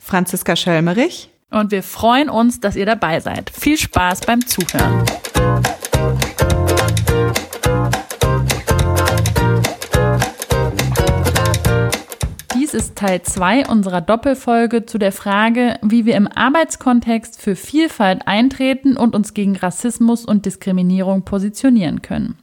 Franziska Schölmerich. Und wir freuen uns, dass ihr dabei seid. Viel Spaß beim Zuhören. Dies ist Teil 2 unserer Doppelfolge zu der Frage, wie wir im Arbeitskontext für Vielfalt eintreten und uns gegen Rassismus und Diskriminierung positionieren können.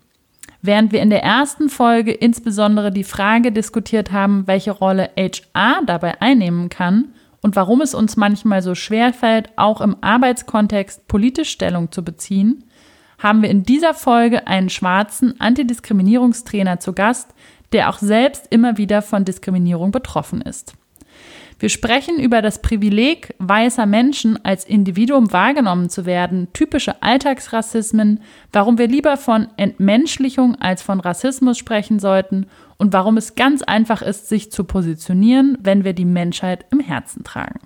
Während wir in der ersten Folge insbesondere die Frage diskutiert haben, welche Rolle HR dabei einnehmen kann und warum es uns manchmal so schwer fällt, auch im Arbeitskontext politisch Stellung zu beziehen, haben wir in dieser Folge einen schwarzen Antidiskriminierungstrainer zu Gast, der auch selbst immer wieder von Diskriminierung betroffen ist. Wir sprechen über das Privileg weißer Menschen als Individuum wahrgenommen zu werden, typische Alltagsrassismen, warum wir lieber von Entmenschlichung als von Rassismus sprechen sollten und warum es ganz einfach ist, sich zu positionieren, wenn wir die Menschheit im Herzen tragen.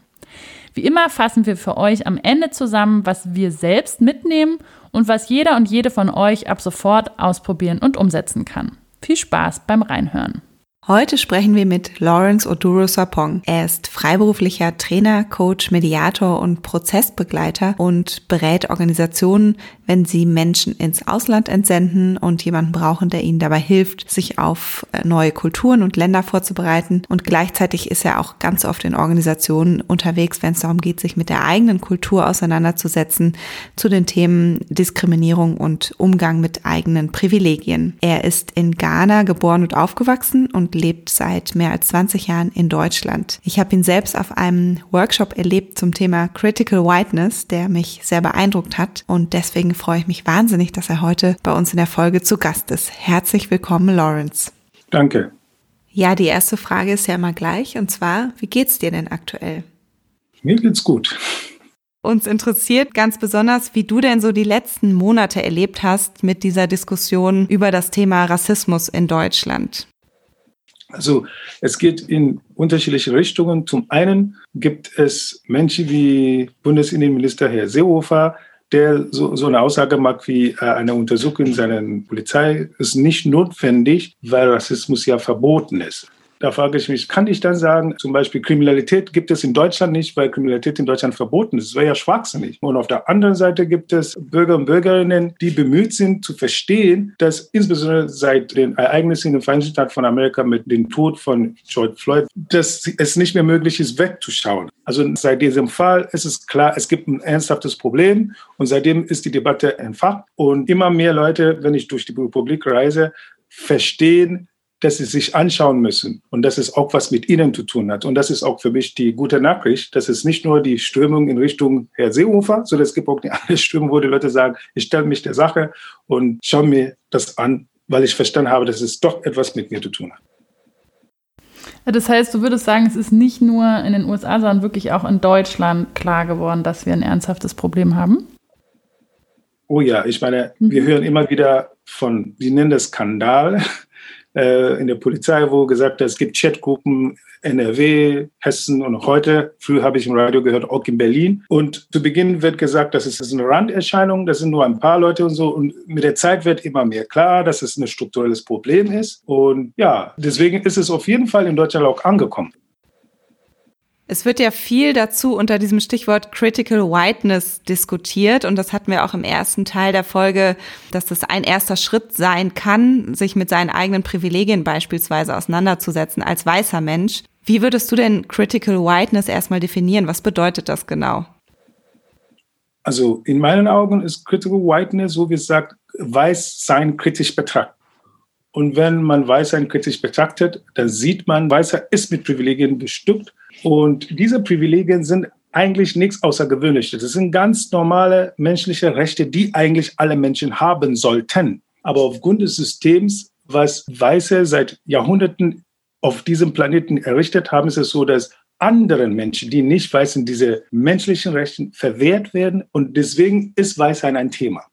Wie immer fassen wir für euch am Ende zusammen, was wir selbst mitnehmen und was jeder und jede von euch ab sofort ausprobieren und umsetzen kann. Viel Spaß beim Reinhören. Heute sprechen wir mit Lawrence Oduro Sapong. Er ist freiberuflicher Trainer, Coach, Mediator und Prozessbegleiter und berät Organisationen, wenn sie Menschen ins Ausland entsenden und jemanden brauchen, der ihnen dabei hilft, sich auf äh, neue Kulturen und Länder vorzubereiten. Und gleichzeitig ist er auch ganz oft in Organisationen unterwegs, wenn es darum geht, sich mit der eigenen Kultur auseinanderzusetzen, zu den Themen Diskriminierung und Umgang mit eigenen Privilegien. Er ist in Ghana geboren und aufgewachsen und und lebt seit mehr als 20 Jahren in Deutschland. Ich habe ihn selbst auf einem Workshop erlebt zum Thema Critical Whiteness, der mich sehr beeindruckt hat und deswegen freue ich mich wahnsinnig, dass er heute bei uns in der Folge zu Gast ist. Herzlich willkommen, Lawrence. Danke. Ja, die erste Frage ist ja immer gleich und zwar, wie geht's dir denn aktuell? Mir geht's gut. Uns interessiert ganz besonders, wie du denn so die letzten Monate erlebt hast mit dieser Diskussion über das Thema Rassismus in Deutschland. Also es geht in unterschiedliche Richtungen. Zum einen gibt es Menschen wie Bundesinnenminister Herr Seehofer, der so, so eine Aussage macht wie äh, eine Untersuchung in seiner Polizei ist nicht notwendig, weil Rassismus ja verboten ist. Da frage ich mich, kann ich dann sagen, zum Beispiel Kriminalität gibt es in Deutschland nicht, weil Kriminalität in Deutschland verboten ist. Das wäre ja schwachsinnig. Und auf der anderen Seite gibt es Bürger und Bürgerinnen, die bemüht sind zu verstehen, dass insbesondere seit den Ereignissen den Vereinigten Staaten von Amerika mit dem Tod von George Floyd, dass es nicht mehr möglich ist, wegzuschauen. Also seit diesem Fall ist es klar, es gibt ein ernsthaftes Problem und seitdem ist die Debatte entfacht und immer mehr Leute, wenn ich durch die Republik reise, verstehen, dass sie sich anschauen müssen und dass es auch was mit ihnen zu tun hat. Und das ist auch für mich die gute Nachricht, dass es nicht nur die Strömung in Richtung Herr Seehofer, sondern es gibt auch eine andere Strömung, wo die Leute sagen, ich stelle mich der Sache und schaue mir das an, weil ich verstanden habe, dass es doch etwas mit mir zu tun hat. Das heißt, du würdest sagen, es ist nicht nur in den USA, sondern wirklich auch in Deutschland klar geworden, dass wir ein ernsthaftes Problem haben? Oh ja, ich meine, mhm. wir hören immer wieder von, sie nennen das Skandal, äh, in der Polizei, wo gesagt hat, es gibt Chatgruppen NRW, Hessen und heute, früh habe ich im Radio gehört, auch in Berlin. Und zu Beginn wird gesagt, das ist eine Randerscheinung, das sind nur ein paar Leute und so. Und mit der Zeit wird immer mehr klar, dass es ein strukturelles Problem ist. Und ja, deswegen ist es auf jeden Fall in Deutschland auch angekommen. Es wird ja viel dazu unter diesem Stichwort Critical Whiteness diskutiert und das hatten wir auch im ersten Teil der Folge, dass das ein erster Schritt sein kann, sich mit seinen eigenen Privilegien beispielsweise auseinanderzusetzen als weißer Mensch. Wie würdest du denn Critical Whiteness erstmal definieren? Was bedeutet das genau? Also in meinen Augen ist Critical Whiteness, so wie es sagt, weiß sein kritisch betrachtet. Und wenn man Weißsein kritisch betrachtet, dann sieht man, Weißer ist mit Privilegien bestückt und diese Privilegien sind eigentlich nichts Außergewöhnliches. Das sind ganz normale menschliche Rechte, die eigentlich alle Menschen haben sollten. Aber aufgrund des Systems, was Weiße seit Jahrhunderten auf diesem Planeten errichtet haben, ist es so, dass anderen Menschen, die nicht weiß sind, diese menschlichen Rechte verwehrt werden. Und deswegen ist Weißsein ein Thema.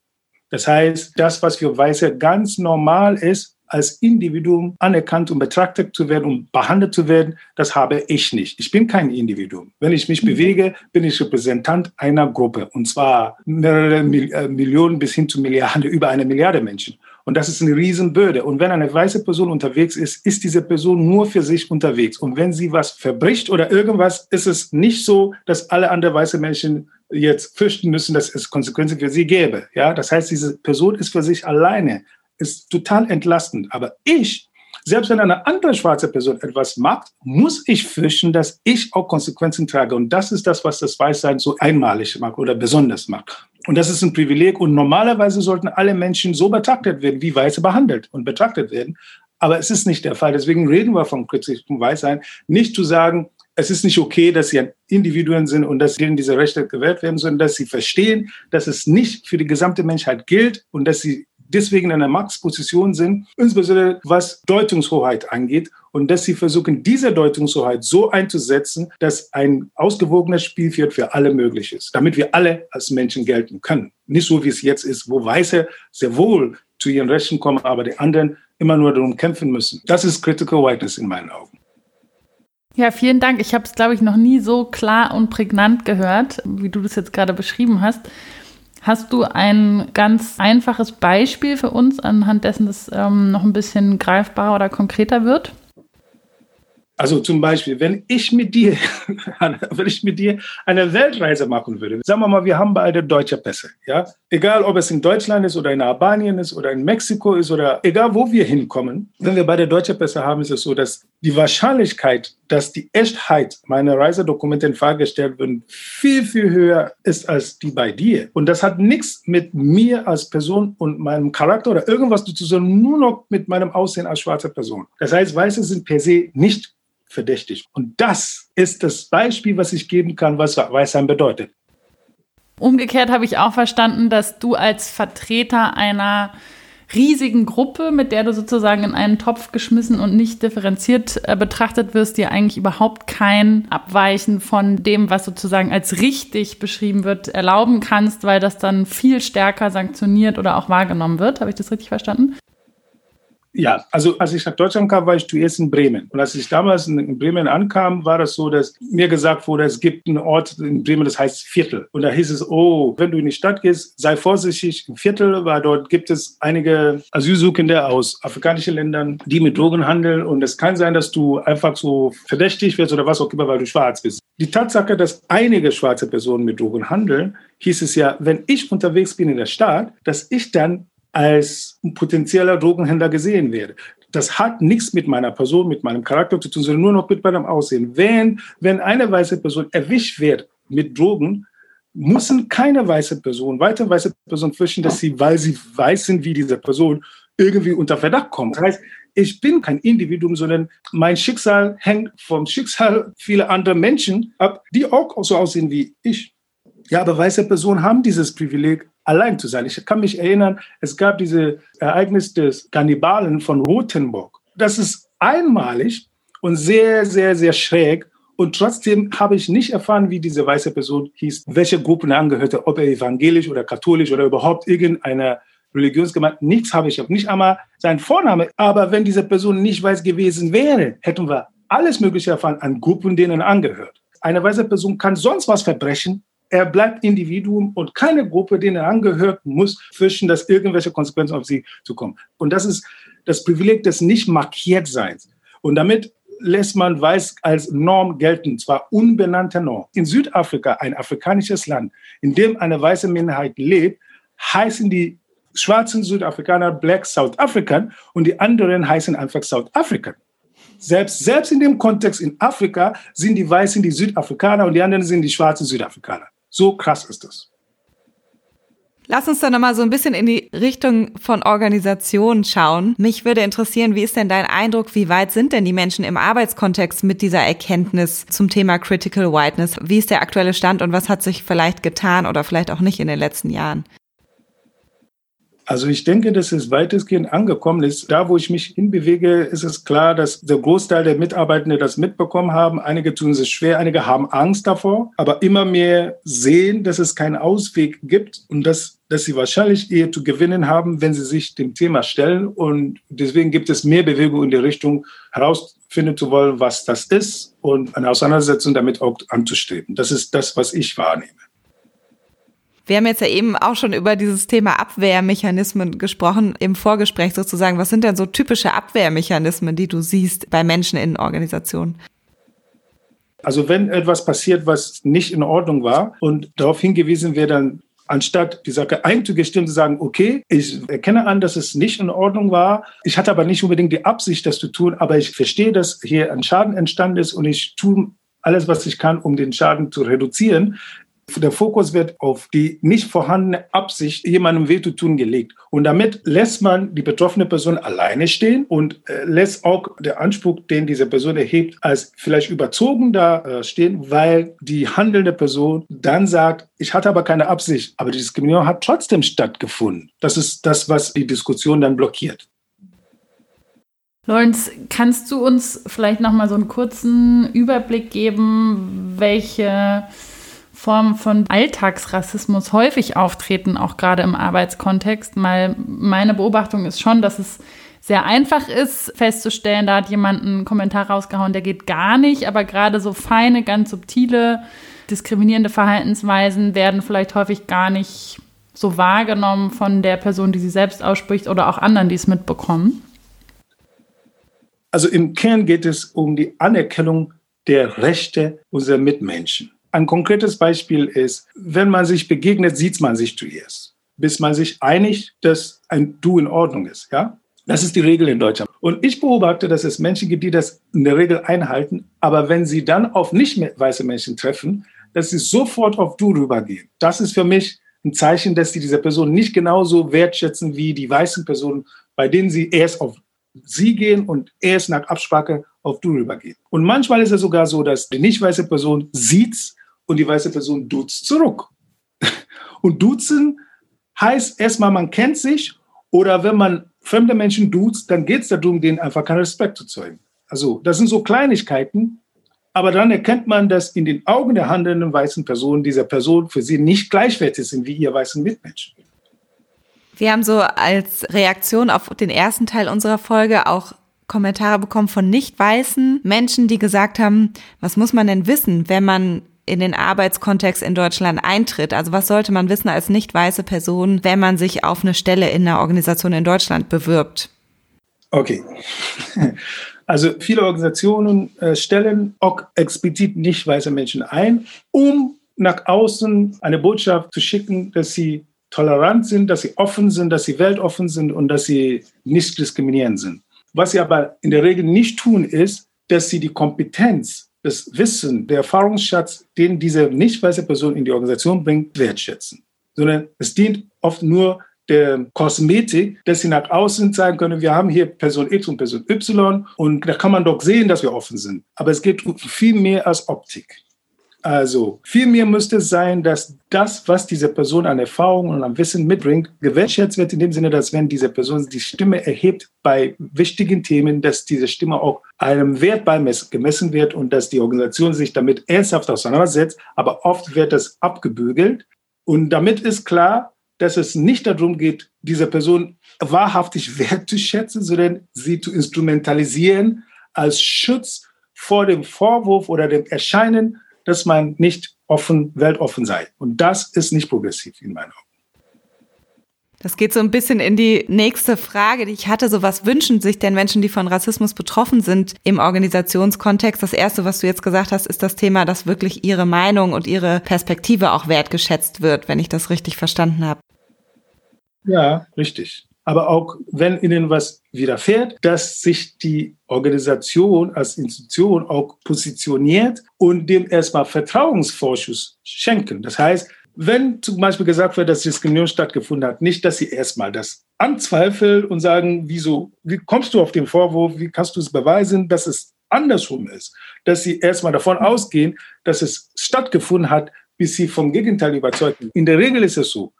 Das heißt, das, was für Weiße ganz normal ist, als Individuum anerkannt und betrachtet zu werden und behandelt zu werden, das habe ich nicht. Ich bin kein Individuum. Wenn ich mich mhm. bewege, bin ich Repräsentant einer Gruppe und zwar mehrere äh, Millionen bis hin zu Milliarden, über eine Milliarde Menschen. Und das ist eine Riesenbürde. Und wenn eine weiße Person unterwegs ist, ist diese Person nur für sich unterwegs. Und wenn sie was verbricht oder irgendwas, ist es nicht so, dass alle anderen weiße Menschen jetzt fürchten müssen, dass es Konsequenzen für sie gäbe. Ja, das heißt, diese Person ist für sich alleine ist total entlastend. Aber ich, selbst wenn eine andere schwarze Person etwas macht, muss ich fürchten, dass ich auch Konsequenzen trage. Und das ist das, was das Weißsein so einmalig macht oder besonders macht. Und das ist ein Privileg. Und normalerweise sollten alle Menschen so betrachtet werden, wie Weiße behandelt und betrachtet werden. Aber es ist nicht der Fall. Deswegen reden wir vom kritischen Weißsein. Nicht zu sagen, es ist nicht okay, dass sie Individuen sind und dass denen diese Rechte gewährt werden, sondern dass sie verstehen, dass es nicht für die gesamte Menschheit gilt und dass sie deswegen in einer Machtposition sind, insbesondere was Deutungshoheit angeht und dass sie versuchen, diese Deutungshoheit so einzusetzen, dass ein ausgewogenes Spielfeld für alle möglich ist, damit wir alle als Menschen gelten können. Nicht so, wie es jetzt ist, wo Weiße sehr wohl zu ihren Rechten kommen, aber die anderen immer nur darum kämpfen müssen. Das ist Critical Whiteness in meinen Augen. Ja, vielen Dank. Ich habe es, glaube ich, noch nie so klar und prägnant gehört, wie du das jetzt gerade beschrieben hast. Hast du ein ganz einfaches Beispiel für uns, anhand dessen das ähm, noch ein bisschen greifbarer oder konkreter wird? Also zum Beispiel, wenn ich mit dir, wenn ich mit dir eine Weltreise machen würde, sagen wir mal, wir haben beide deutsche Pässe, ja, egal ob es in Deutschland ist oder in Albanien ist oder in Mexiko ist oder egal wo wir hinkommen, wenn wir beide deutsche Pässe haben, ist es so, dass die Wahrscheinlichkeit, dass die Echtheit meiner Reisedokumente in Frage gestellt wird, viel viel höher ist als die bei dir. Und das hat nichts mit mir als Person und meinem Charakter oder irgendwas zu tun, nur noch mit meinem Aussehen als schwarze Person. Das heißt, Weiße sind per se nicht verdächtig. Und das ist das Beispiel, was ich geben kann, was Weißsein bedeutet. Umgekehrt habe ich auch verstanden, dass du als Vertreter einer riesigen Gruppe, mit der du sozusagen in einen Topf geschmissen und nicht differenziert äh, betrachtet wirst, dir eigentlich überhaupt kein Abweichen von dem, was sozusagen als richtig beschrieben wird, erlauben kannst, weil das dann viel stärker sanktioniert oder auch wahrgenommen wird. Habe ich das richtig verstanden? Ja, also als ich nach Deutschland kam, war ich zuerst in Bremen. Und als ich damals in Bremen ankam, war das so, dass mir gesagt wurde, es gibt einen Ort in Bremen, das heißt Viertel. Und da hieß es, oh, wenn du in die Stadt gehst, sei vorsichtig im Viertel, weil dort gibt es einige Asylsuchende aus afrikanischen Ländern, die mit Drogen handeln. Und es kann sein, dass du einfach so verdächtig wirst oder was auch immer, weil du schwarz bist. Die Tatsache, dass einige schwarze Personen mit Drogen handeln, hieß es ja, wenn ich unterwegs bin in der Stadt, dass ich dann als potenzieller Drogenhändler gesehen werde. Das hat nichts mit meiner Person, mit meinem Charakter zu tun, sondern nur noch mit meinem Aussehen. Wenn, wenn eine weiße Person erwischt wird mit Drogen, müssen keine weiße Person, weitere weiße Person fürchten, dass sie, weil sie weiß sind, wie diese Person irgendwie unter Verdacht kommt. Das heißt, ich bin kein Individuum, sondern mein Schicksal hängt vom Schicksal vieler anderer Menschen ab, die auch so aussehen wie ich. Ja, aber weiße Personen haben dieses Privileg, allein zu sein. Ich kann mich erinnern, es gab dieses Ereignis des Kannibalen von Rothenburg. Das ist einmalig und sehr, sehr, sehr schräg. Und trotzdem habe ich nicht erfahren, wie diese weiße Person hieß, welche Gruppe er angehörte, ob er evangelisch oder katholisch oder überhaupt irgendeiner Religionsgemeinde. Nichts habe ich, nicht einmal sein Vorname. Aber wenn diese Person nicht weiß gewesen wäre, hätten wir alles Mögliche erfahren an Gruppen, denen er angehört. Eine weiße Person kann sonst was verbrechen, er bleibt Individuum und keine Gruppe, denen er angehört, muss fürchten, dass irgendwelche Konsequenzen auf sie zukommen. Und das ist das Privileg des Nicht-Markiertseins. Und damit lässt man Weiß als Norm gelten, zwar unbenannte Norm. In Südafrika, ein afrikanisches Land, in dem eine weiße Minderheit lebt, heißen die schwarzen Südafrikaner Black South African und die anderen heißen einfach South African. Selbst, selbst in dem Kontext in Afrika sind die Weißen die Südafrikaner und die anderen sind die schwarzen Südafrikaner. So krass ist es. Lass uns dann nochmal so ein bisschen in die Richtung von Organisationen schauen. Mich würde interessieren, wie ist denn dein Eindruck, wie weit sind denn die Menschen im Arbeitskontext mit dieser Erkenntnis zum Thema Critical Whiteness? Wie ist der aktuelle Stand und was hat sich vielleicht getan oder vielleicht auch nicht in den letzten Jahren? Also ich denke, dass es weitestgehend angekommen ist. Da, wo ich mich hinbewege, ist es klar, dass der Großteil der Mitarbeitenden das mitbekommen haben. Einige tun es schwer, einige haben Angst davor, aber immer mehr sehen, dass es keinen Ausweg gibt und dass, dass sie wahrscheinlich eher zu gewinnen haben, wenn sie sich dem Thema stellen. Und deswegen gibt es mehr Bewegung in die Richtung, herausfinden zu wollen, was das ist und eine Auseinandersetzung damit auch anzustreben. Das ist das, was ich wahrnehme. Wir haben jetzt ja eben auch schon über dieses Thema Abwehrmechanismen gesprochen, im Vorgespräch sozusagen. Was sind denn so typische Abwehrmechanismen, die du siehst bei Menschen in Organisationen? Also wenn etwas passiert, was nicht in Ordnung war und darauf hingewiesen wird, dann anstatt die Sache einzugestehen zu sagen, okay, ich erkenne an, dass es nicht in Ordnung war. Ich hatte aber nicht unbedingt die Absicht, das zu tun, aber ich verstehe, dass hier ein Schaden entstanden ist und ich tue alles, was ich kann, um den Schaden zu reduzieren. Der Fokus wird auf die nicht vorhandene Absicht, jemandem weh zu tun, gelegt. Und damit lässt man die betroffene Person alleine stehen und äh, lässt auch der Anspruch, den diese Person erhebt, als vielleicht überzogen da äh, stehen, weil die handelnde Person dann sagt, ich hatte aber keine Absicht, aber die Diskriminierung hat trotzdem stattgefunden. Das ist das, was die Diskussion dann blockiert. Lorenz, kannst du uns vielleicht noch mal so einen kurzen Überblick geben, welche Formen von Alltagsrassismus häufig auftreten, auch gerade im Arbeitskontext. Mal meine Beobachtung ist schon, dass es sehr einfach ist, festzustellen, da hat jemand einen Kommentar rausgehauen, der geht gar nicht, aber gerade so feine, ganz subtile, diskriminierende Verhaltensweisen werden vielleicht häufig gar nicht so wahrgenommen von der Person, die sie selbst ausspricht oder auch anderen, die es mitbekommen. Also im Kern geht es um die Anerkennung der Rechte unserer Mitmenschen. Ein konkretes Beispiel ist, wenn man sich begegnet, sieht man sich zuerst, bis man sich einigt, dass ein Du in Ordnung ist. Ja? Das ist die Regel in Deutschland. Und ich beobachte, dass es Menschen gibt, die das in der Regel einhalten, aber wenn sie dann auf nicht weiße Menschen treffen, dass sie sofort auf Du rübergehen. Das ist für mich ein Zeichen, dass sie diese Person nicht genauso wertschätzen wie die weißen Personen, bei denen sie erst auf sie gehen und erst nach Absprache auf du rübergehen. Und manchmal ist es sogar so, dass die nicht weiße Person sieht und die weiße Person duzt zurück. Und duzen heißt erstmal, man kennt sich oder wenn man fremde Menschen duzt, dann geht es darum, denen einfach keinen Respekt zu zeigen. Also das sind so Kleinigkeiten, aber dann erkennt man, dass in den Augen der handelnden weißen Person dieser Person für sie nicht gleichwertig sind wie ihr weißen Mitmenschen. Wir haben so als Reaktion auf den ersten Teil unserer Folge auch Kommentare bekommen von nicht weißen Menschen, die gesagt haben, was muss man denn wissen, wenn man in den Arbeitskontext in Deutschland eintritt? Also was sollte man wissen als nicht weiße Person, wenn man sich auf eine Stelle in einer Organisation in Deutschland bewirbt? Okay. Also viele Organisationen äh, stellen auch explizit nicht weiße Menschen ein, um nach außen eine Botschaft zu schicken, dass sie tolerant sind, dass sie offen sind, dass sie weltoffen sind und dass sie nicht diskriminierend sind. Was sie aber in der Regel nicht tun, ist, dass sie die Kompetenz das Wissen, der Erfahrungsschatz, den diese nicht weiße Person in die Organisation bringt, wertschätzen. Sondern es dient oft nur der Kosmetik, dass sie nach außen zeigen können, wir haben hier Person X und Person Y und da kann man doch sehen, dass wir offen sind. Aber es geht um viel mehr als Optik. Also vielmehr müsste es sein, dass das, was diese Person an Erfahrung und an Wissen mitbringt, gewertschätzt wird, in dem Sinne, dass wenn diese Person die Stimme erhebt bei wichtigen Themen, dass diese Stimme auch einem Wert beigemessen wird und dass die Organisation sich damit ernsthaft auseinandersetzt. Aber oft wird das abgebügelt. Und damit ist klar, dass es nicht darum geht, diese Person wahrhaftig wertzuschätzen, sondern sie zu instrumentalisieren als Schutz vor dem Vorwurf oder dem Erscheinen dass man nicht offen, weltoffen sei. Und das ist nicht progressiv in meinen Augen. Das geht so ein bisschen in die nächste Frage, die ich hatte. So was wünschen sich denn Menschen, die von Rassismus betroffen sind im Organisationskontext? Das erste, was du jetzt gesagt hast, ist das Thema, dass wirklich ihre Meinung und ihre Perspektive auch wertgeschätzt wird, wenn ich das richtig verstanden habe. Ja, richtig aber auch wenn ihnen was widerfährt, dass sich die Organisation als Institution auch positioniert und dem erstmal Vertrauensvorschuss schenken. Das heißt, wenn zum Beispiel gesagt wird, dass Diskriminierung stattgefunden hat, nicht, dass sie erstmal das anzweifeln und sagen, wieso, wie kommst du auf den Vorwurf, wie kannst du es beweisen, dass es andersrum ist, dass sie erstmal davon ausgehen, dass es stattgefunden hat, bis sie vom Gegenteil überzeugt sind. In der Regel ist es so,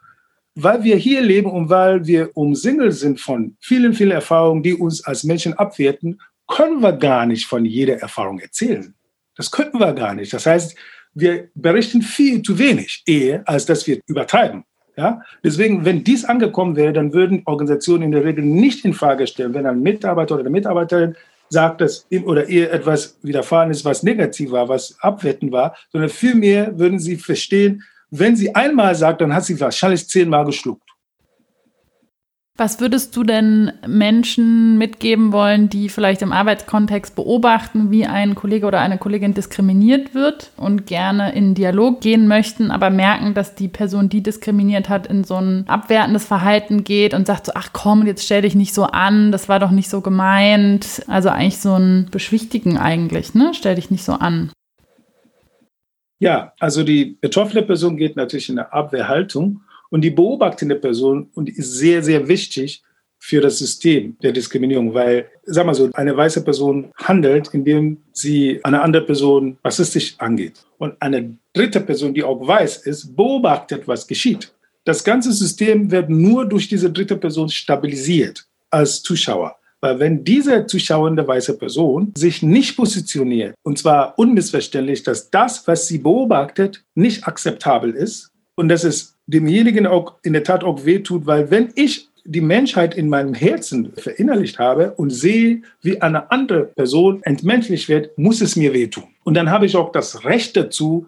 weil wir hier leben und weil wir umsingelt sind von vielen, vielen Erfahrungen, die uns als Menschen abwerten, können wir gar nicht von jeder Erfahrung erzählen. Das könnten wir gar nicht. Das heißt, wir berichten viel zu wenig, eher als dass wir übertreiben. Ja? Deswegen, wenn dies angekommen wäre, dann würden Organisationen in der Regel nicht in Frage stellen, wenn ein Mitarbeiter oder eine Mitarbeiterin sagt, dass ihm oder ihr etwas widerfahren ist, was negativ war, was abwertend war, sondern vielmehr würden sie verstehen, wenn sie einmal sagt, dann hat sie wahrscheinlich zehnmal geschluckt. Was würdest du denn Menschen mitgeben wollen, die vielleicht im Arbeitskontext beobachten, wie ein Kollege oder eine Kollegin diskriminiert wird und gerne in Dialog gehen möchten, aber merken, dass die Person, die diskriminiert hat, in so ein abwertendes Verhalten geht und sagt so, ach komm, jetzt stell dich nicht so an, das war doch nicht so gemeint. Also eigentlich so ein Beschwichtigen eigentlich, ne? Stell dich nicht so an. Ja, also die betroffene Person geht natürlich in eine Abwehrhaltung und die beobachtende Person und ist sehr, sehr wichtig für das System der Diskriminierung, weil, sag mal so, eine weiße Person handelt, indem sie eine andere Person rassistisch angeht. Und eine dritte Person, die auch weiß ist, beobachtet, was geschieht. Das ganze System wird nur durch diese dritte Person stabilisiert als Zuschauer. Weil wenn diese zuschauende weiße Person sich nicht positioniert, und zwar unmissverständlich, dass das, was sie beobachtet, nicht akzeptabel ist und dass es demjenigen auch in der Tat auch wehtut, weil wenn ich die Menschheit in meinem Herzen verinnerlicht habe und sehe, wie eine andere Person entmenschlich wird, muss es mir wehtun. Und dann habe ich auch das Recht dazu,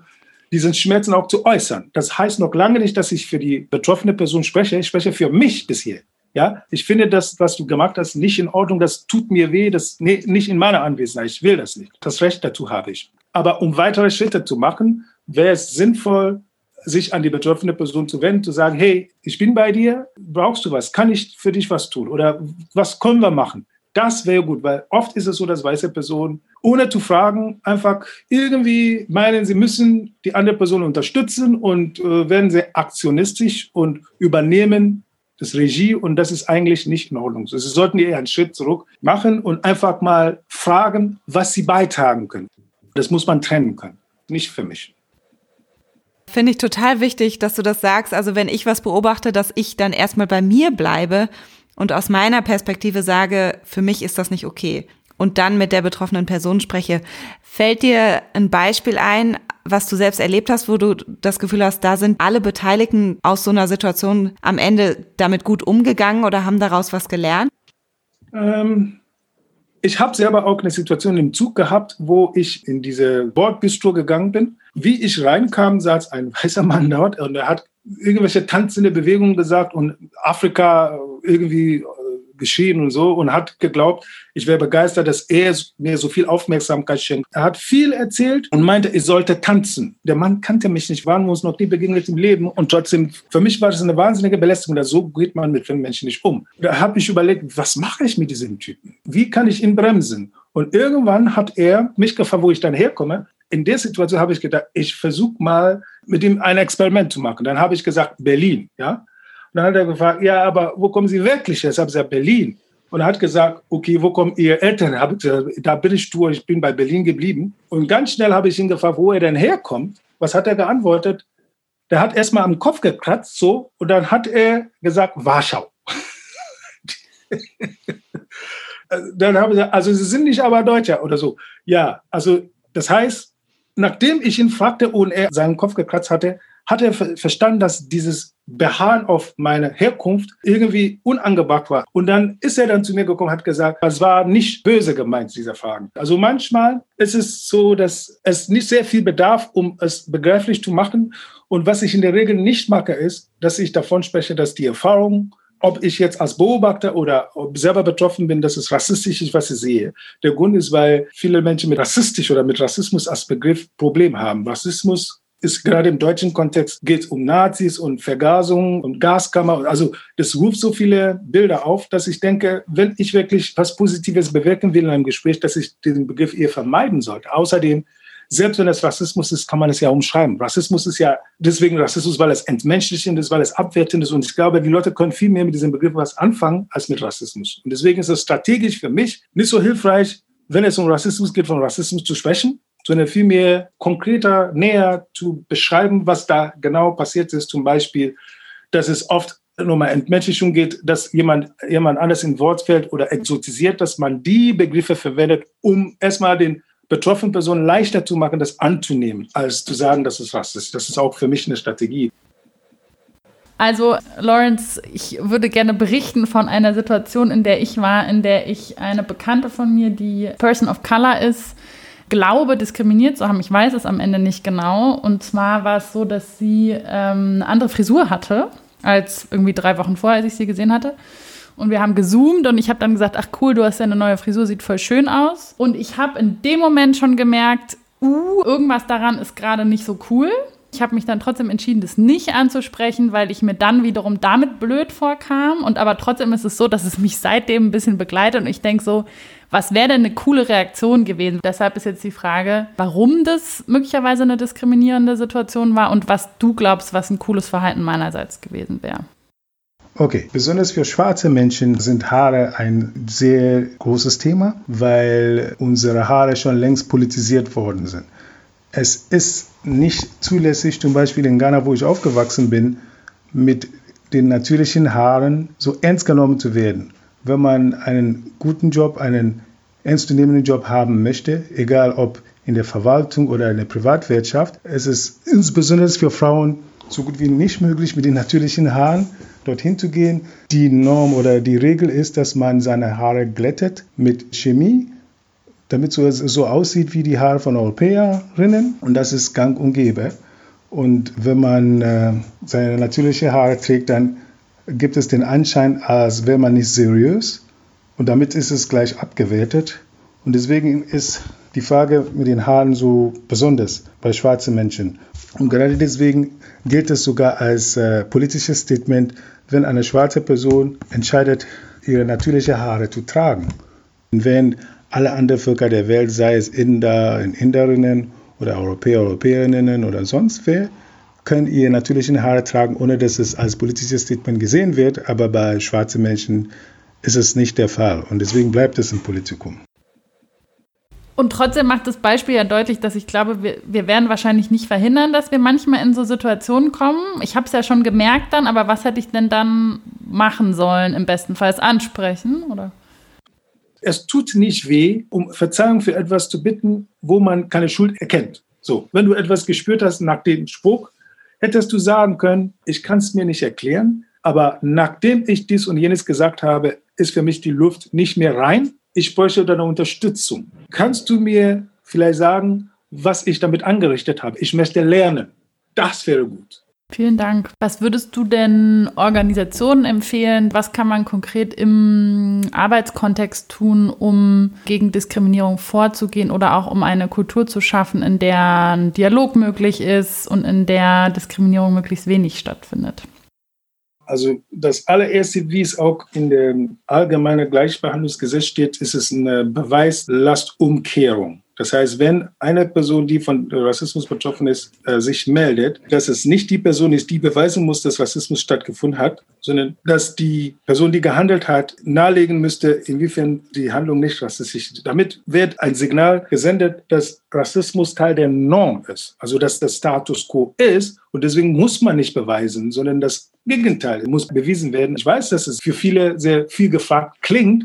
diesen Schmerzen auch zu äußern. Das heißt noch lange nicht, dass ich für die betroffene Person spreche. Ich spreche für mich bisher. Ja, ich finde das, was du gemacht hast, nicht in Ordnung. Das tut mir weh. Das nee, nicht in meiner Anwesenheit. Ich will das nicht. Das Recht dazu habe ich. Aber um weitere Schritte zu machen, wäre es sinnvoll, sich an die betroffene Person zu wenden, zu sagen, hey, ich bin bei dir, brauchst du was? Kann ich für dich was tun? Oder was können wir machen? Das wäre gut, weil oft ist es so, dass weiße Personen, ohne zu fragen, einfach irgendwie meinen, sie müssen die andere Person unterstützen und äh, werden sehr aktionistisch und übernehmen das Regie und das ist eigentlich nicht in Ordnung. Sie sollten eher einen Schritt zurück machen und einfach mal fragen, was sie beitragen können. Das muss man trennen können, nicht für mich. Finde ich total wichtig, dass du das sagst. Also wenn ich was beobachte, dass ich dann erstmal bei mir bleibe und aus meiner Perspektive sage, für mich ist das nicht okay. Und dann mit der betroffenen Person spreche. Fällt dir ein Beispiel ein, was du selbst erlebt hast, wo du das Gefühl hast, da sind alle Beteiligten aus so einer Situation am Ende damit gut umgegangen oder haben daraus was gelernt? Ähm, ich habe selber auch eine Situation im Zug gehabt, wo ich in diese Bordbistro gegangen bin. Wie ich reinkam, saß ein weißer Mann dort und er hat irgendwelche tanzende Bewegungen gesagt und Afrika irgendwie geschehen und so und hat geglaubt, ich wäre begeistert, dass er mir so viel Aufmerksamkeit schenkt. Er hat viel erzählt und meinte, ich sollte tanzen. Der Mann kannte mich nicht, waren uns noch nie begegnet im Leben und trotzdem, für mich war das eine wahnsinnige Belästigung. So geht man mit fremden Menschen nicht um. Da habe ich überlegt, was mache ich mit diesem Typen? Wie kann ich ihn bremsen? Und irgendwann hat er mich gefragt, wo ich dann herkomme. In der Situation habe ich gedacht, ich versuche mal mit ihm ein Experiment zu machen. Dann habe ich gesagt, Berlin, ja. Und dann hat er gefragt, ja, aber wo kommen Sie wirklich her? Ich habe gesagt, Berlin. Und er hat gesagt, okay, wo kommen Ihre Eltern? Hab gesagt, da bin ich durch, ich bin bei Berlin geblieben. Und ganz schnell habe ich ihn gefragt, wo er denn herkommt. Was hat er geantwortet? Der hat erstmal am Kopf gekratzt, so, und dann hat er gesagt, Warschau. dann habe ich gesagt, also Sie sind nicht aber Deutscher oder so. Ja, also das heißt, nachdem ich ihn fragte und er seinen Kopf gekratzt hatte, hat er verstanden, dass dieses Beharren auf meine Herkunft irgendwie unangebracht war. Und dann ist er dann zu mir gekommen, hat gesagt, es war nicht böse gemeint, diese Fragen. Also manchmal ist es so, dass es nicht sehr viel bedarf, um es begreiflich zu machen. Und was ich in der Regel nicht mache, ist, dass ich davon spreche, dass die Erfahrung ob ich jetzt als Beobachter oder selber betroffen bin, dass es rassistisch ist, was ich sehe. Der Grund ist, weil viele Menschen mit rassistisch oder mit Rassismus als Begriff Problem haben. Rassismus ist gerade im deutschen Kontext geht es um Nazis und Vergasung und Gaskammer. Also das ruft so viele Bilder auf, dass ich denke, wenn ich wirklich was Positives bewirken will in einem Gespräch, dass ich diesen Begriff eher vermeiden sollte. Außerdem, selbst wenn es Rassismus ist, kann man es ja umschreiben. Rassismus ist ja deswegen Rassismus, weil es entmenschlichend ist, weil es abwertend ist. Und ich glaube, die Leute können viel mehr mit diesem Begriff was anfangen als mit Rassismus. Und deswegen ist es strategisch für mich nicht so hilfreich, wenn es um Rassismus geht, von Rassismus zu sprechen, sondern vielmehr konkreter, näher zu beschreiben, was da genau passiert ist. Zum Beispiel, dass es oft nochmal Entmenschlichung geht, dass jemand, jemand anders in Wort fällt oder exotisiert, dass man die Begriffe verwendet, um erstmal den betroffenen Personen leichter zu machen, das anzunehmen, als zu sagen, dass es rassistisch. Das ist auch für mich eine Strategie. Also, Lawrence, ich würde gerne berichten von einer Situation, in der ich war, in der ich eine Bekannte von mir, die Person of Color ist, glaube, diskriminiert zu haben. Ich weiß es am Ende nicht genau. Und zwar war es so, dass sie ähm, eine andere Frisur hatte, als irgendwie drei Wochen vorher, als ich sie gesehen hatte. Und wir haben gezoomt und ich habe dann gesagt, ach cool, du hast ja eine neue Frisur, sieht voll schön aus. Und ich habe in dem Moment schon gemerkt, uh, irgendwas daran ist gerade nicht so cool. Ich habe mich dann trotzdem entschieden, das nicht anzusprechen, weil ich mir dann wiederum damit blöd vorkam. Und aber trotzdem ist es so, dass es mich seitdem ein bisschen begleitet und ich denke so, was wäre denn eine coole Reaktion gewesen? Deshalb ist jetzt die Frage, warum das möglicherweise eine diskriminierende Situation war und was du glaubst, was ein cooles Verhalten meinerseits gewesen wäre. Okay, besonders für schwarze Menschen sind Haare ein sehr großes Thema, weil unsere Haare schon längst politisiert worden sind. Es ist nicht zulässig, zum Beispiel in Ghana, wo ich aufgewachsen bin, mit den natürlichen Haaren so ernst genommen zu werden. Wenn man einen guten Job, einen ernstzunehmenden Job haben möchte, egal ob in der Verwaltung oder in der Privatwirtschaft, es ist insbesondere für Frauen so gut wie nicht möglich, mit den natürlichen Haaren dorthin zu gehen. Die Norm oder die Regel ist, dass man seine Haare glättet mit Chemie damit es so aussieht wie die Haare von Europäerinnen. Und das ist gang und gäbe. Und wenn man äh, seine natürliche Haare trägt, dann gibt es den Anschein, als wäre man nicht seriös. Und damit ist es gleich abgewertet. Und deswegen ist die Frage mit den Haaren so besonders bei schwarzen Menschen. Und gerade deswegen gilt es sogar als äh, politisches Statement, wenn eine schwarze Person entscheidet, ihre natürliche Haare zu tragen. Und wenn alle anderen Völker der Welt, sei es Inder, Inderinnen oder Europäer, Europäerinnen oder sonst wer, können ihre natürlichen Haare tragen, ohne dass es als politisches Statement gesehen wird. Aber bei schwarzen Menschen ist es nicht der Fall. Und deswegen bleibt es im Politikum. Und trotzdem macht das Beispiel ja deutlich, dass ich glaube, wir, wir werden wahrscheinlich nicht verhindern, dass wir manchmal in so Situationen kommen. Ich habe es ja schon gemerkt dann, aber was hätte ich denn dann machen sollen, im besten Fall ansprechen, oder? Es tut nicht weh, um Verzeihung für etwas zu bitten, wo man keine Schuld erkennt. So, wenn du etwas gespürt hast nach dem Spruch, hättest du sagen können, ich kann es mir nicht erklären, aber nachdem ich dies und jenes gesagt habe, ist für mich die Luft nicht mehr rein. Ich bräuchte deine Unterstützung. Kannst du mir vielleicht sagen, was ich damit angerichtet habe? Ich möchte lernen. Das wäre gut. Vielen Dank. Was würdest du denn Organisationen empfehlen? Was kann man konkret im Arbeitskontext tun, um gegen Diskriminierung vorzugehen oder auch um eine Kultur zu schaffen, in der ein Dialog möglich ist und in der Diskriminierung möglichst wenig stattfindet? Also das allererste, wie es auch in dem allgemeinen Gleichbehandlungsgesetz steht, ist es eine Beweislastumkehrung. Das heißt, wenn eine Person, die von Rassismus betroffen ist, äh, sich meldet, dass es nicht die Person ist, die beweisen muss, dass Rassismus stattgefunden hat, sondern dass die Person, die gehandelt hat, nahelegen müsste, inwiefern die Handlung nicht rassistisch ist. Damit wird ein Signal gesendet, dass Rassismus Teil der Norm ist, also dass das Status quo ist und deswegen muss man nicht beweisen, sondern das Gegenteil muss bewiesen werden. Ich weiß, dass es für viele sehr viel gefragt klingt,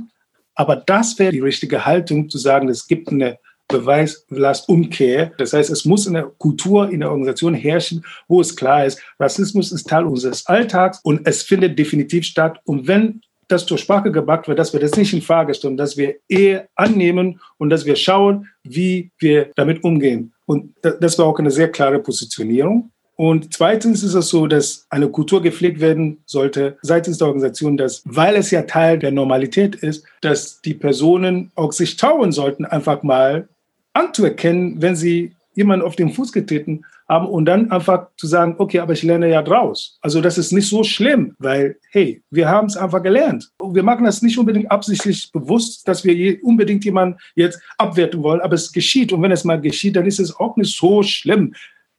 aber das wäre die richtige Haltung, zu sagen, es gibt eine Beweislastumkehr. Das heißt, es muss eine Kultur in der Organisation herrschen, wo es klar ist, Rassismus ist Teil unseres Alltags und es findet definitiv statt. Und wenn das zur Sprache gebracht wird, dass wir das nicht in Frage stellen, dass wir eher annehmen und dass wir schauen, wie wir damit umgehen. Und das war auch eine sehr klare Positionierung. Und zweitens ist es so, dass eine Kultur gepflegt werden sollte seitens der Organisation, dass, weil es ja Teil der Normalität ist, dass die Personen auch sich trauen sollten, einfach mal anzuerkennen, wenn sie jemanden auf den Fuß getreten haben und dann einfach zu sagen, okay, aber ich lerne ja draus. Also das ist nicht so schlimm, weil, hey, wir haben es einfach gelernt. Wir machen das nicht unbedingt absichtlich bewusst, dass wir unbedingt jemanden jetzt abwerten wollen, aber es geschieht. Und wenn es mal geschieht, dann ist es auch nicht so schlimm.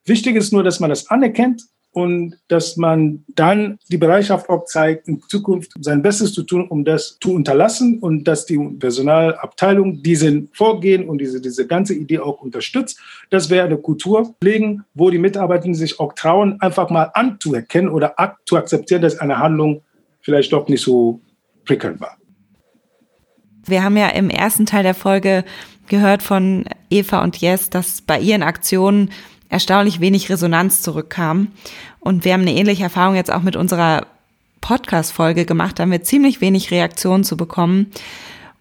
Wichtig ist nur, dass man das anerkennt und dass man dann die Bereitschaft auch zeigt, in Zukunft sein Bestes zu tun, um das zu unterlassen und dass die Personalabteilung diesen Vorgehen und diese, diese ganze Idee auch unterstützt. Das wäre eine Kultur pflegen, wo die Mitarbeitenden sich auch trauen, einfach mal anzuerkennen oder zu akzeptieren, dass eine Handlung vielleicht doch nicht so prickelnd war. Wir haben ja im ersten Teil der Folge gehört von Eva und Jess, dass bei ihren Aktionen erstaunlich wenig Resonanz zurückkam. Und wir haben eine ähnliche Erfahrung jetzt auch mit unserer Podcast-Folge gemacht. Da haben wir ziemlich wenig Reaktionen zu bekommen.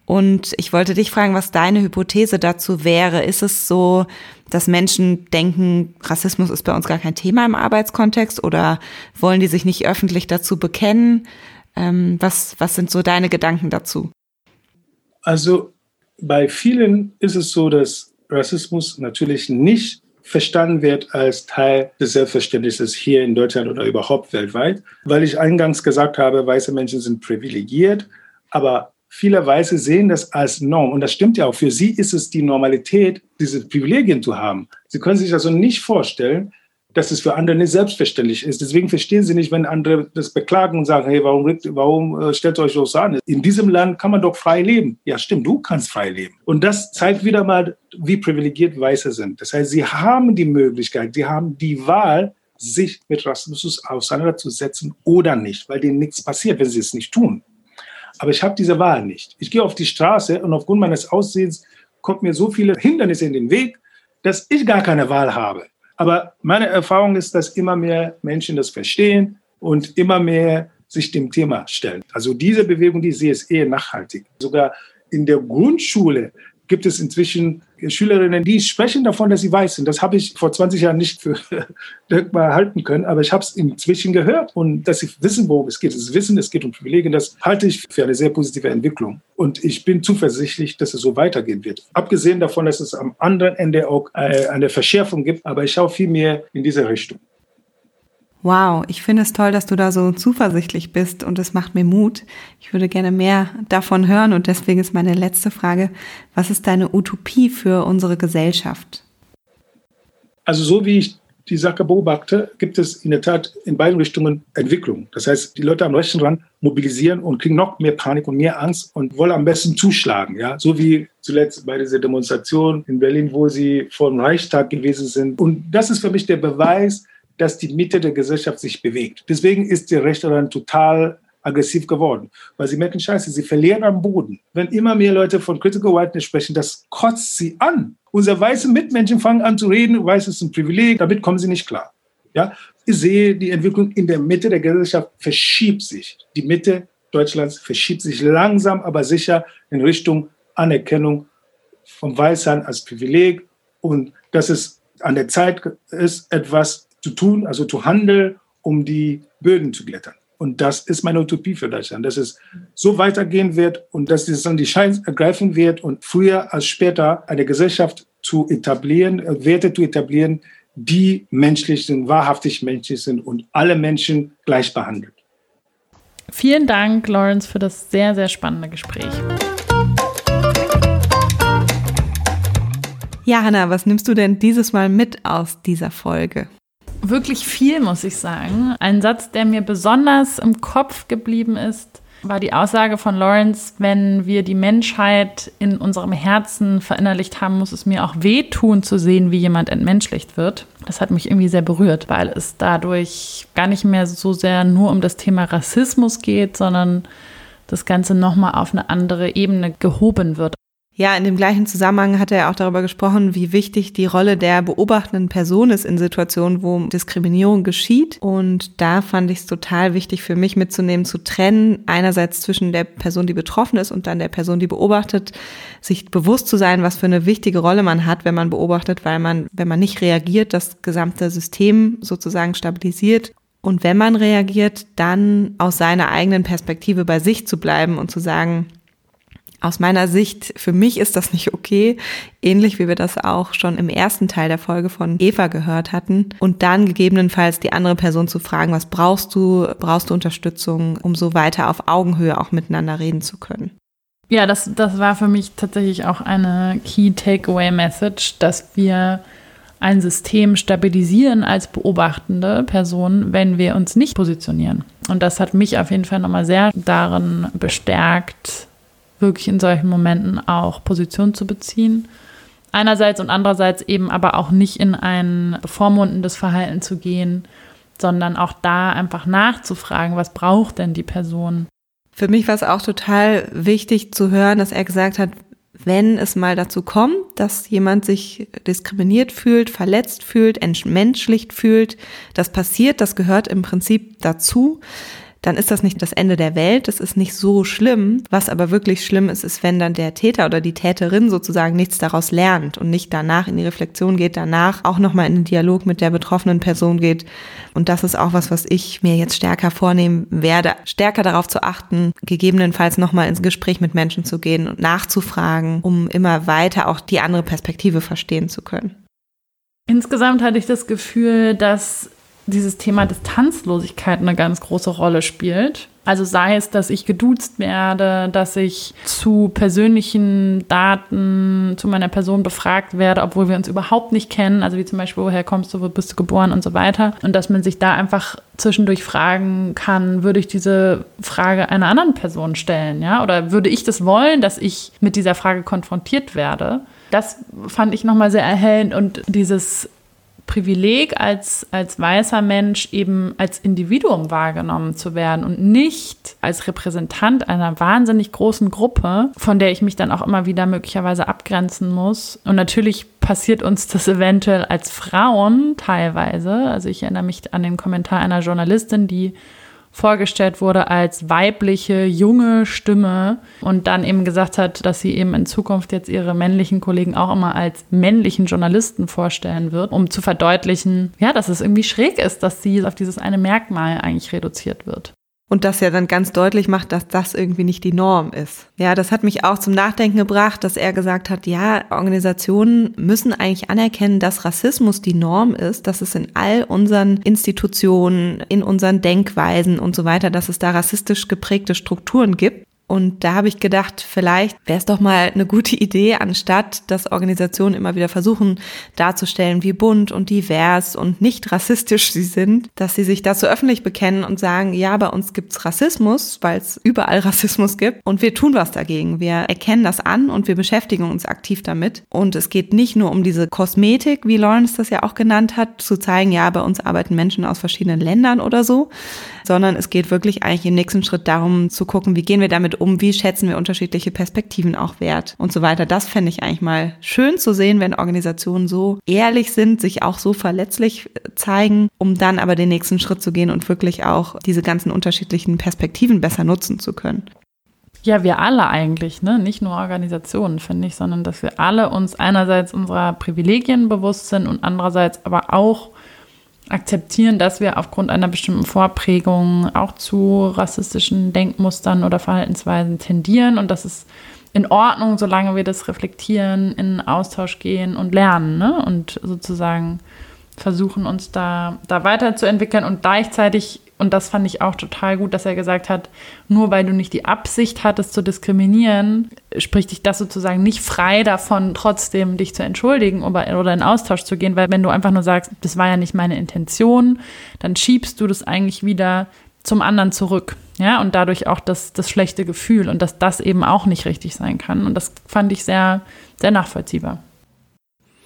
Und ich wollte dich fragen, was deine Hypothese dazu wäre. Ist es so, dass Menschen denken, Rassismus ist bei uns gar kein Thema im Arbeitskontext oder wollen die sich nicht öffentlich dazu bekennen? Ähm, was, was sind so deine Gedanken dazu? Also bei vielen ist es so, dass Rassismus natürlich nicht verstanden wird als Teil des Selbstverständnisses hier in Deutschland oder überhaupt weltweit, weil ich eingangs gesagt habe, weiße Menschen sind privilegiert, aber viele Weiße sehen das als Norm und das stimmt ja auch. Für sie ist es die Normalität, diese Privilegien zu haben. Sie können sich also nicht vorstellen, dass es für andere nicht selbstverständlich ist. Deswegen verstehen sie nicht, wenn andere das beklagen und sagen, hey, warum, warum äh, stellt ihr euch so an? In diesem Land kann man doch frei leben. Ja, stimmt, du kannst frei leben. Und das zeigt wieder mal, wie privilegiert Weiße sind. Das heißt, sie haben die Möglichkeit, sie haben die Wahl, sich mit Rassismus auseinanderzusetzen oder nicht, weil denen nichts passiert, wenn sie es nicht tun. Aber ich habe diese Wahl nicht. Ich gehe auf die Straße und aufgrund meines Aussehens kommt mir so viele Hindernisse in den Weg, dass ich gar keine Wahl habe. Aber meine Erfahrung ist, dass immer mehr Menschen das verstehen und immer mehr sich dem Thema stellen. Also diese Bewegung, die sehe ich eher nachhaltig. Sogar in der Grundschule gibt es inzwischen Schülerinnen, die sprechen davon, dass sie weiß sind. Das habe ich vor 20 Jahren nicht für denkbar halten können, aber ich habe es inzwischen gehört und dass sie wissen, worum es geht. Es wissen, es geht um Privilegien. Das halte ich für eine sehr positive Entwicklung. Und ich bin zuversichtlich, dass es so weitergehen wird. Abgesehen davon, dass es am anderen Ende auch äh, eine Verschärfung gibt, aber ich schaue viel mehr in diese Richtung. Wow, ich finde es toll, dass du da so zuversichtlich bist und es macht mir Mut. Ich würde gerne mehr davon hören und deswegen ist meine letzte Frage, was ist deine Utopie für unsere Gesellschaft? Also so wie ich die Sache beobachte, gibt es in der Tat in beiden Richtungen Entwicklung. Das heißt, die Leute am rechten Rand mobilisieren und kriegen noch mehr Panik und mehr Angst und wollen am besten zuschlagen. Ja? So wie zuletzt bei dieser Demonstration in Berlin, wo sie vor dem Reichstag gewesen sind. Und das ist für mich der Beweis, dass die Mitte der Gesellschaft sich bewegt. Deswegen ist die Rechte dann total aggressiv geworden, weil sie merken, scheiße, sie verlieren am Boden. Wenn immer mehr Leute von Critical Whiteness sprechen, das kotzt sie an. Unsere weißen Mitmenschen fangen an zu reden, weiß ist ein Privileg, damit kommen sie nicht klar. Ja? Ich sehe, die Entwicklung in der Mitte der Gesellschaft verschiebt sich. Die Mitte Deutschlands verschiebt sich langsam, aber sicher in Richtung Anerkennung vom Weißsein als Privileg und dass es an der Zeit ist, etwas zu tun, also zu handeln, um die Böden zu glättern. Und das ist meine Utopie für Deutschland, dass es so weitergehen wird und dass es dann die Chance ergreifen wird und früher als später eine Gesellschaft zu etablieren, äh, Werte zu etablieren, die menschlich sind, wahrhaftig menschlich sind und alle Menschen gleich behandelt. Vielen Dank, Lawrence, für das sehr, sehr spannende Gespräch. Ja, Hanna, was nimmst du denn dieses Mal mit aus dieser Folge? Wirklich viel, muss ich sagen. Ein Satz, der mir besonders im Kopf geblieben ist, war die Aussage von Lawrence, wenn wir die Menschheit in unserem Herzen verinnerlicht haben, muss es mir auch wehtun zu sehen, wie jemand entmenschlicht wird. Das hat mich irgendwie sehr berührt, weil es dadurch gar nicht mehr so sehr nur um das Thema Rassismus geht, sondern das Ganze nochmal auf eine andere Ebene gehoben wird. Ja, in dem gleichen Zusammenhang hat er auch darüber gesprochen, wie wichtig die Rolle der beobachtenden Person ist in Situationen, wo Diskriminierung geschieht. Und da fand ich es total wichtig für mich mitzunehmen, zu trennen, einerseits zwischen der Person, die betroffen ist und dann der Person, die beobachtet, sich bewusst zu sein, was für eine wichtige Rolle man hat, wenn man beobachtet, weil man, wenn man nicht reagiert, das gesamte System sozusagen stabilisiert und wenn man reagiert, dann aus seiner eigenen Perspektive bei sich zu bleiben und zu sagen, aus meiner Sicht, für mich ist das nicht okay, ähnlich wie wir das auch schon im ersten Teil der Folge von Eva gehört hatten. Und dann gegebenenfalls die andere Person zu fragen, was brauchst du, brauchst du Unterstützung, um so weiter auf Augenhöhe auch miteinander reden zu können. Ja, das, das war für mich tatsächlich auch eine Key Takeaway Message, dass wir ein System stabilisieren als beobachtende Person, wenn wir uns nicht positionieren. Und das hat mich auf jeden Fall nochmal sehr darin bestärkt, wirklich in solchen Momenten auch Position zu beziehen. Einerseits und andererseits eben aber auch nicht in ein bevormundendes Verhalten zu gehen, sondern auch da einfach nachzufragen, was braucht denn die Person. Für mich war es auch total wichtig zu hören, dass er gesagt hat, wenn es mal dazu kommt, dass jemand sich diskriminiert fühlt, verletzt fühlt, entmenschlicht fühlt, das passiert, das gehört im Prinzip dazu, dann ist das nicht das Ende der Welt, das ist nicht so schlimm. Was aber wirklich schlimm ist, ist, wenn dann der Täter oder die Täterin sozusagen nichts daraus lernt und nicht danach in die Reflexion geht, danach auch nochmal in den Dialog mit der betroffenen Person geht. Und das ist auch was, was ich mir jetzt stärker vornehmen werde, stärker darauf zu achten, gegebenenfalls nochmal ins Gespräch mit Menschen zu gehen und nachzufragen, um immer weiter auch die andere Perspektive verstehen zu können. Insgesamt hatte ich das Gefühl, dass dieses Thema Distanzlosigkeit eine ganz große Rolle spielt. Also sei es, dass ich geduzt werde, dass ich zu persönlichen Daten zu meiner Person befragt werde, obwohl wir uns überhaupt nicht kennen, also wie zum Beispiel, woher kommst du, wo bist du geboren und so weiter. Und dass man sich da einfach zwischendurch fragen kann, würde ich diese Frage einer anderen Person stellen, ja? Oder würde ich das wollen, dass ich mit dieser Frage konfrontiert werde? Das fand ich nochmal sehr erhellend und dieses Privileg als, als weißer Mensch eben als Individuum wahrgenommen zu werden und nicht als Repräsentant einer wahnsinnig großen Gruppe, von der ich mich dann auch immer wieder möglicherweise abgrenzen muss. Und natürlich passiert uns das eventuell als Frauen teilweise. Also ich erinnere mich an den Kommentar einer Journalistin, die vorgestellt wurde als weibliche, junge Stimme und dann eben gesagt hat, dass sie eben in Zukunft jetzt ihre männlichen Kollegen auch immer als männlichen Journalisten vorstellen wird, um zu verdeutlichen, ja, dass es irgendwie schräg ist, dass sie auf dieses eine Merkmal eigentlich reduziert wird. Und das ja dann ganz deutlich macht, dass das irgendwie nicht die Norm ist. Ja, das hat mich auch zum Nachdenken gebracht, dass er gesagt hat, ja, Organisationen müssen eigentlich anerkennen, dass Rassismus die Norm ist, dass es in all unseren Institutionen, in unseren Denkweisen und so weiter, dass es da rassistisch geprägte Strukturen gibt. Und da habe ich gedacht, vielleicht wäre es doch mal eine gute Idee, anstatt dass Organisationen immer wieder versuchen darzustellen, wie bunt und divers und nicht rassistisch sie sind, dass sie sich dazu öffentlich bekennen und sagen, ja, bei uns gibt's Rassismus, weil es überall Rassismus gibt und wir tun was dagegen. Wir erkennen das an und wir beschäftigen uns aktiv damit. Und es geht nicht nur um diese Kosmetik, wie Lawrence das ja auch genannt hat, zu zeigen, ja, bei uns arbeiten Menschen aus verschiedenen Ländern oder so, sondern es geht wirklich eigentlich im nächsten Schritt darum zu gucken, wie gehen wir damit um, wie schätzen wir unterschiedliche Perspektiven auch wert und so weiter. Das fände ich eigentlich mal schön zu sehen, wenn Organisationen so ehrlich sind, sich auch so verletzlich äh, zeigen, um dann aber den nächsten Schritt zu gehen und wirklich auch diese ganzen unterschiedlichen Perspektiven besser nutzen zu können. Ja, wir alle eigentlich, ne? Nicht nur Organisationen, finde ich, sondern dass wir alle uns einerseits unserer Privilegien bewusst sind und andererseits aber auch akzeptieren, dass wir aufgrund einer bestimmten Vorprägung auch zu rassistischen Denkmustern oder Verhaltensweisen tendieren und das ist in Ordnung, solange wir das reflektieren, in Austausch gehen und lernen ne? und sozusagen versuchen, uns da, da weiterzuentwickeln und gleichzeitig und das fand ich auch total gut, dass er gesagt hat, nur weil du nicht die Absicht hattest zu diskriminieren, spricht dich das sozusagen nicht frei davon, trotzdem dich zu entschuldigen oder, in Austausch zu gehen, weil wenn du einfach nur sagst, das war ja nicht meine Intention, dann schiebst du das eigentlich wieder zum anderen zurück. Ja, und dadurch auch das, das schlechte Gefühl und dass das eben auch nicht richtig sein kann. Und das fand ich sehr, sehr nachvollziehbar.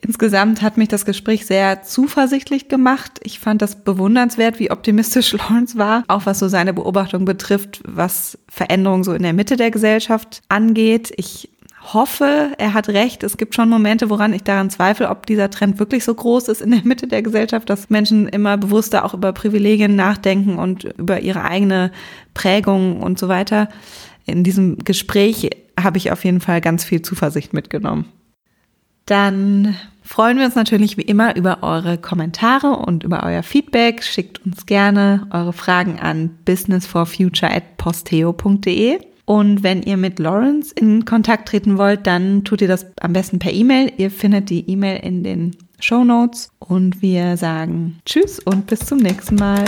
Insgesamt hat mich das Gespräch sehr zuversichtlich gemacht. Ich fand das bewundernswert, wie optimistisch Lawrence war, auch was so seine Beobachtung betrifft, was Veränderungen so in der Mitte der Gesellschaft angeht. Ich hoffe, er hat recht. Es gibt schon Momente, woran ich daran zweifle, ob dieser Trend wirklich so groß ist in der Mitte der Gesellschaft, dass Menschen immer bewusster auch über Privilegien nachdenken und über ihre eigene Prägung und so weiter. In diesem Gespräch habe ich auf jeden Fall ganz viel Zuversicht mitgenommen. Dann freuen wir uns natürlich wie immer über eure Kommentare und über euer Feedback. Schickt uns gerne eure Fragen an businessforfuture@posteo.de. Und wenn ihr mit Lawrence in Kontakt treten wollt, dann tut ihr das am besten per E-Mail. Ihr findet die E-Mail in den Show Notes. Und wir sagen Tschüss und bis zum nächsten Mal.